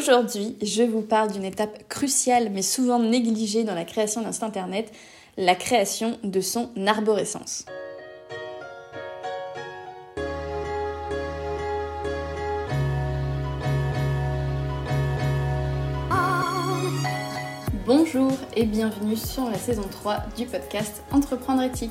Aujourd'hui, je vous parle d'une étape cruciale mais souvent négligée dans la création d'un site internet, la création de son arborescence. Bonjour et bienvenue sur la saison 3 du podcast Entreprendre éthique.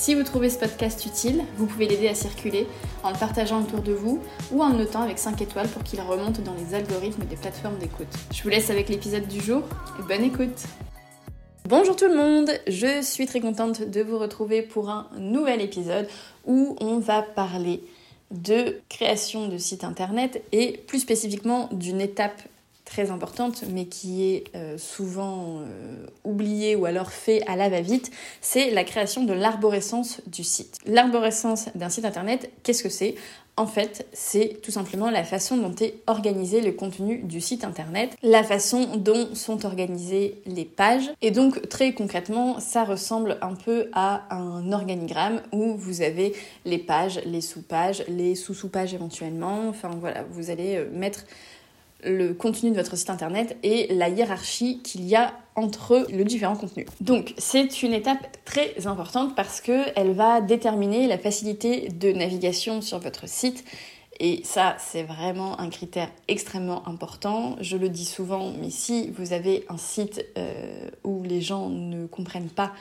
Si vous trouvez ce podcast utile, vous pouvez l'aider à circuler en le partageant autour de vous ou en le notant avec 5 étoiles pour qu'il remonte dans les algorithmes des plateformes d'écoute. Je vous laisse avec l'épisode du jour et bonne écoute Bonjour tout le monde, je suis très contente de vous retrouver pour un nouvel épisode où on va parler de création de site internet et plus spécifiquement d'une étape très importante, mais qui est euh, souvent euh, oubliée ou alors fait à la va-vite, c'est la création de l'arborescence du site. L'arborescence d'un site internet, qu'est-ce que c'est? En fait, c'est tout simplement la façon dont est organisé le contenu du site internet, la façon dont sont organisées les pages. Et donc, très concrètement, ça ressemble un peu à un organigramme où vous avez les pages, les sous-pages, les sous-sous-pages éventuellement. Enfin voilà, vous allez euh, mettre le contenu de votre site internet et la hiérarchie qu'il y a entre le différents contenus. Donc c'est une étape très importante parce qu'elle va déterminer la facilité de navigation sur votre site et ça, c'est vraiment un critère extrêmement important. Je le dis souvent, mais si vous avez un site euh, où les gens ne comprennent pas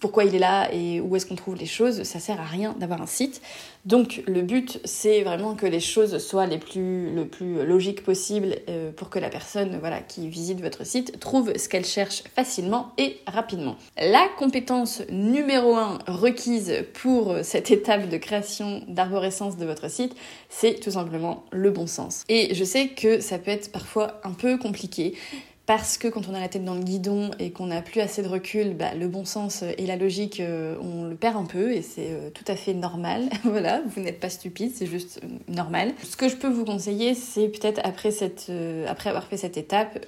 pourquoi il est là et où est-ce qu'on trouve les choses, ça sert à rien d'avoir un site. Donc le but c'est vraiment que les choses soient les plus, le plus logiques possible euh, pour que la personne qui visite votre site trouve ce qu'elle cherche facilement et rapidement. La compétence numéro 1 requise pour cette étape de création d'arborescence de votre site, c'est tout simplement le bon sens. Et je sais que ça peut être parfois un peu compliqué parce que quand on a la tête dans le guidon et qu'on n'a plus assez de recul, bah, le bon sens et la logique, euh, on le perd un peu et c'est euh, tout à fait normal. voilà, vous n'êtes pas stupide, c'est juste euh, normal. Ce que je peux vous conseiller, c'est peut-être après, après avoir fait cette étape,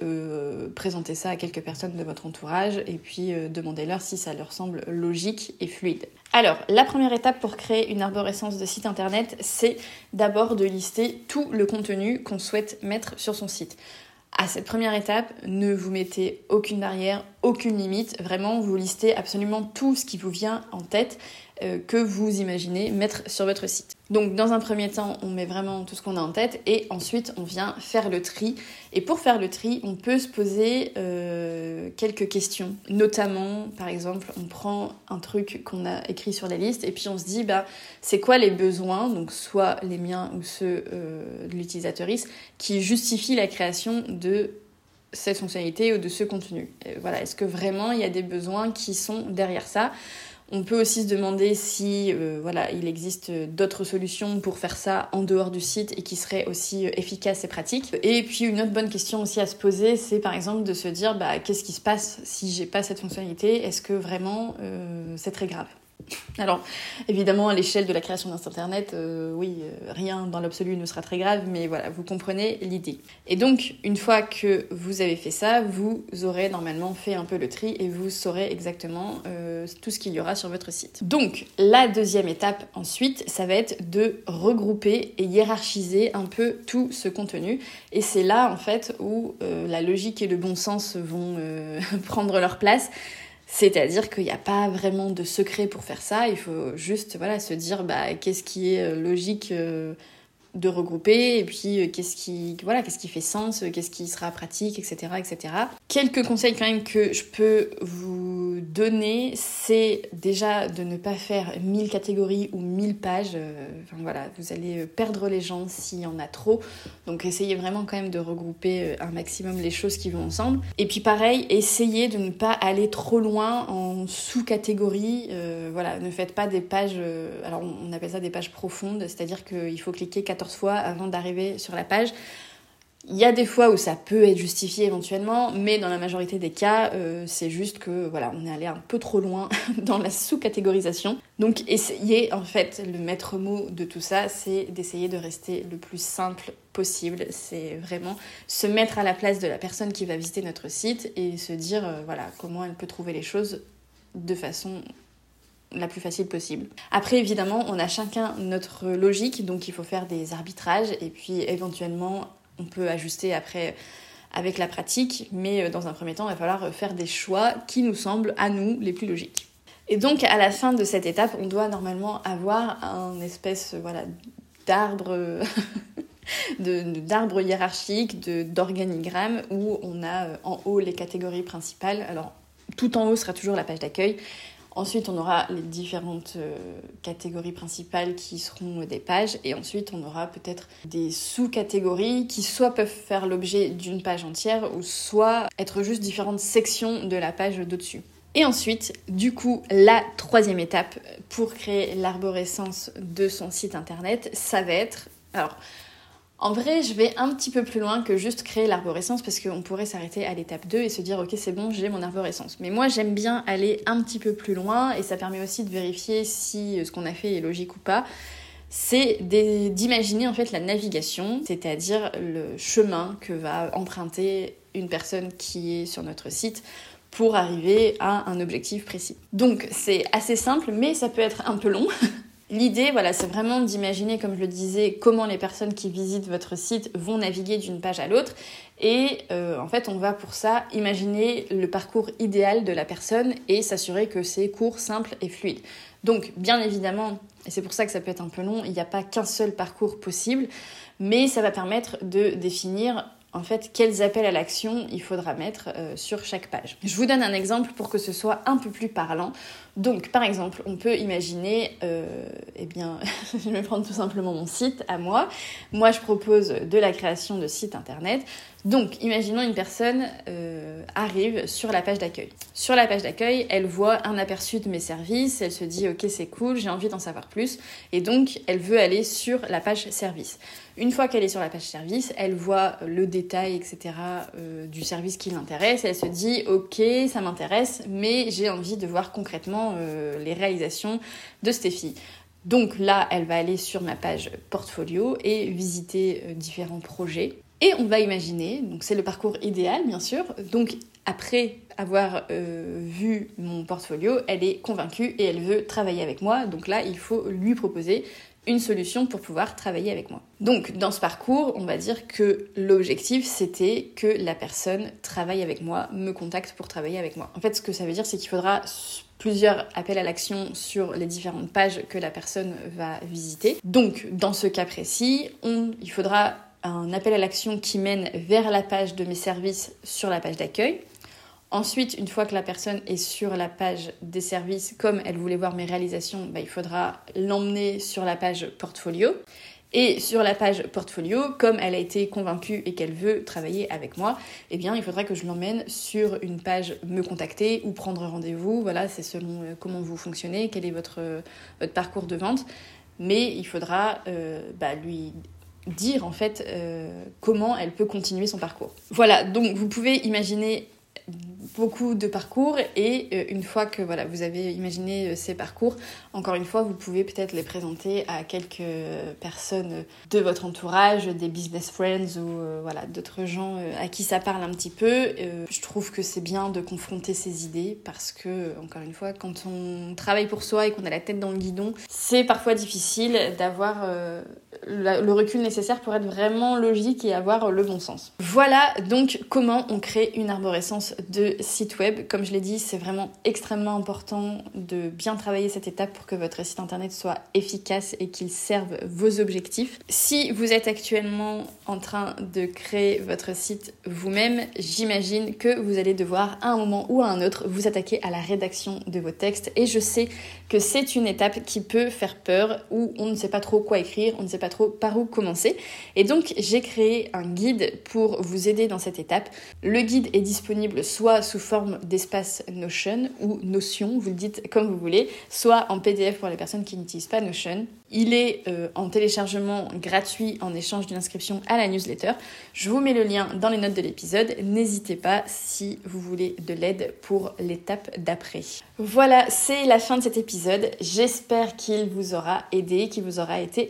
présenter ça à quelques personnes de votre entourage et puis demandez-leur si ça leur semble logique et fluide. Alors, la première étape pour créer une arborescence de site internet, c'est d'abord de lister tout le contenu qu'on souhaite mettre sur son site. À cette première étape, ne vous mettez aucune barrière, aucune limite. Vraiment, vous listez absolument tout ce qui vous vient en tête euh, que vous imaginez mettre sur votre site. Donc dans un premier temps, on met vraiment tout ce qu'on a en tête et ensuite on vient faire le tri. Et pour faire le tri, on peut se poser euh, quelques questions. Notamment, par exemple, on prend un truc qu'on a écrit sur la liste et puis on se dit, bah, c'est quoi les besoins, donc soit les miens ou ceux euh, de l'utilisatrice, qui justifient la création de cette fonctionnalité ou de ce contenu. voilà, est-ce que vraiment il y a des besoins qui sont derrière ça? On peut aussi se demander si euh, voilà, il existe d'autres solutions pour faire ça en dehors du site et qui seraient aussi euh, efficaces et pratiques. Et puis une autre bonne question aussi à se poser, c'est par exemple de se dire bah, qu'est-ce qui se passe si j'ai pas cette fonctionnalité? Est-ce que vraiment euh, c'est très grave? Alors, évidemment, à l'échelle de la création d'un site internet, euh, oui, euh, rien dans l'absolu ne sera très grave, mais voilà, vous comprenez l'idée. Et donc, une fois que vous avez fait ça, vous aurez normalement fait un peu le tri et vous saurez exactement euh, tout ce qu'il y aura sur votre site. Donc, la deuxième étape ensuite, ça va être de regrouper et hiérarchiser un peu tout ce contenu. Et c'est là, en fait, où la logique et le bon sens vont prendre leur place. C'est-à-dire qu'il n'y a pas vraiment de secret pour faire ça, il faut juste voilà, se dire bah, qu'est-ce qui est euh, logique euh, de regrouper et puis euh, qu'est-ce qui voilà qu'est-ce qui fait sens qu'est-ce qui sera pratique etc etc quelques conseils quand même que je peux vous donner c'est déjà de ne pas faire 1000 catégories ou 1000 pages. Euh, enfin voilà vous allez perdre les gens s'il y en a trop. Donc essayez vraiment quand même de regrouper euh, un maximum les choses qui vont ensemble. Et puis pareil essayez de ne pas aller trop loin en sous-catégories voilà ne faites pas des pages alors on appelle ça des pages profondes c'est-à-dire qu'il faut cliquer 14 fois avant d'arriver sur la page. Il y a des fois où ça peut être justifié éventuellement, mais dans la majorité des cas, euh, c'est juste que voilà, on est allé un peu trop loin dans la sous-catégorisation. Donc essayer, en fait, le maître mot de tout ça, c'est d'essayer de rester le plus simple possible. C'est vraiment se mettre à la place de la personne qui va visiter notre site et se dire euh, voilà comment elle peut trouver les choses de façon la plus facile possible. Après, évidemment, on a chacun notre logique, donc il faut faire des arbitrages et puis éventuellement on peut ajuster après avec la pratique, mais euh, dans un premier temps, il va falloir faire des choix qui nous semblent à nous les plus logiques. Et donc à la fin de cette étape, on doit normalement avoir un espèce voilà, d'arbre d'arbre hiérarchique, d'organigramme où on a euh, en haut les catégories principales. Alors tout en haut sera toujours la page d'accueil Ensuite, on aura les différentes euh, catégories principales qui seront des pages et ensuite on aura peut-être des sous-catégories qui soit peuvent faire l'objet d'une page entière ou soit être juste différentes sections de la page d'au-dessus. Et ensuite, du coup, la troisième étape pour créer l'arborescence de son site internet, ça va être... Alors, en vrai, je vais un petit peu plus loin que juste créer l'arborescence parce qu'on pourrait s'arrêter à l'étape 2 et se dire ok c'est bon j'ai mon arborescence. Mais moi j'aime bien aller un petit peu plus loin et ça permet aussi de vérifier si euh, ce qu'on a fait est logique ou pas. C'est d'imaginer en fait la navigation, c'est-à-dire le chemin que va emprunter une personne qui est sur notre site pour arriver à un objectif précis. Donc c'est assez simple mais ça peut être un peu long. L'idée, voilà, c'est vraiment d'imaginer, comme je le disais, comment les personnes qui visitent votre site vont naviguer d'une page à l'autre. Et euh, en fait, on va pour ça imaginer le parcours idéal de la personne et s'assurer que c'est court, simple et fluide. Donc, bien évidemment, et c'est pour ça que ça peut être un peu long, il n'y a pas qu'un seul parcours possible, mais ça va permettre de définir en fait quels appels à l'action il faudra mettre euh, sur chaque page. Je vous donne un exemple pour que ce soit un peu plus parlant. Donc par exemple, on peut imaginer, euh, eh bien, je vais prendre tout simplement mon site à moi. Moi, je propose de la création de sites internet. Donc, imaginons une personne euh, arrive sur la page d'accueil. Sur la page d'accueil, elle voit un aperçu de mes services, elle se dit ok c'est cool, j'ai envie d'en savoir plus, et donc elle veut aller sur la page service. Une fois qu'elle est sur la page service, elle voit le détail, etc. Euh, du service qui l'intéresse, elle se dit ok ça m'intéresse, mais j'ai envie de voir concrètement euh, les réalisations de Stéphie. Donc là, elle va aller sur ma page portfolio et visiter différents projets. Et on va imaginer, donc c'est le parcours idéal bien sûr, donc après avoir euh, vu mon portfolio, elle est convaincue et elle veut travailler avec moi, donc là il faut lui proposer une solution pour pouvoir travailler avec moi. Donc dans ce parcours, on va dire que l'objectif c'était que la personne travaille avec moi, me contacte pour travailler avec moi. En fait ce que ça veut dire c'est qu'il faudra plusieurs appels à l'action sur les différentes pages que la personne va visiter. Donc dans ce cas précis, il faudra un appel à l'action qui mène vers la page de mes services sur la page d'accueil. Ensuite, une fois que la personne est sur la page des services, comme elle voulait voir mes réalisations, bah, il faudra l'emmener sur la page portfolio. Et sur la page portfolio, comme elle a été convaincue et qu'elle veut travailler avec moi, eh bien, il faudra que je l'emmène sur une page me contacter ou prendre rendez-vous. Voilà, c'est selon euh, comment vous fonctionnez, quel est votre, votre parcours de vente. Mais il faudra euh, bah, lui dire en fait euh, comment elle peut continuer son parcours. Voilà, donc vous pouvez imaginer beaucoup de parcours et euh, une fois que voilà, vous avez imaginé euh, ces parcours, encore une fois, vous pouvez peut-être les présenter à quelques personnes de votre entourage, des business friends ou voilà, d'autres gens à qui ça parle un petit peu. je trouve que c'est bien de confronter ces idées parce que, encore une fois, quand on travaille pour soi et qu'on a la tête dans le guidon, c'est parfois difficile d'avoir le recul nécessaire pour être vraiment logique et avoir le bon sens. Voilà donc comment on crée une arborescence de site web. Comme je l'ai dit, c'est vraiment extrêmement important de bien travailler cette étape pour que votre site internet soit efficace et qu'il serve vos objectifs. Si vous êtes actuellement en train de créer votre site vous-même, j'imagine que vous allez devoir à un moment ou à un autre vous attaquer à la rédaction de vos textes et je sais que c'est une étape qui peut faire peur où on ne sait pas trop quoi écrire, on ne sait pas trop par où commencer. Et donc j'ai créé un guide pour vous aider dans cette étape. Le guide est disponible soit sous forme d'espace Notion ou Notion, vous le dites comme vous voulez, soit en PDF pour les personnes qui n'utilisent pas Notion. Il est euh, en téléchargement gratuit en échange d'une inscription à la newsletter. Je vous mets le lien dans les notes de l'épisode. N'hésitez pas si vous voulez de l'aide pour l'étape d'après. Voilà, c'est la fin de cet épisode. J'espère qu'il vous aura aidé, qu'il vous aura été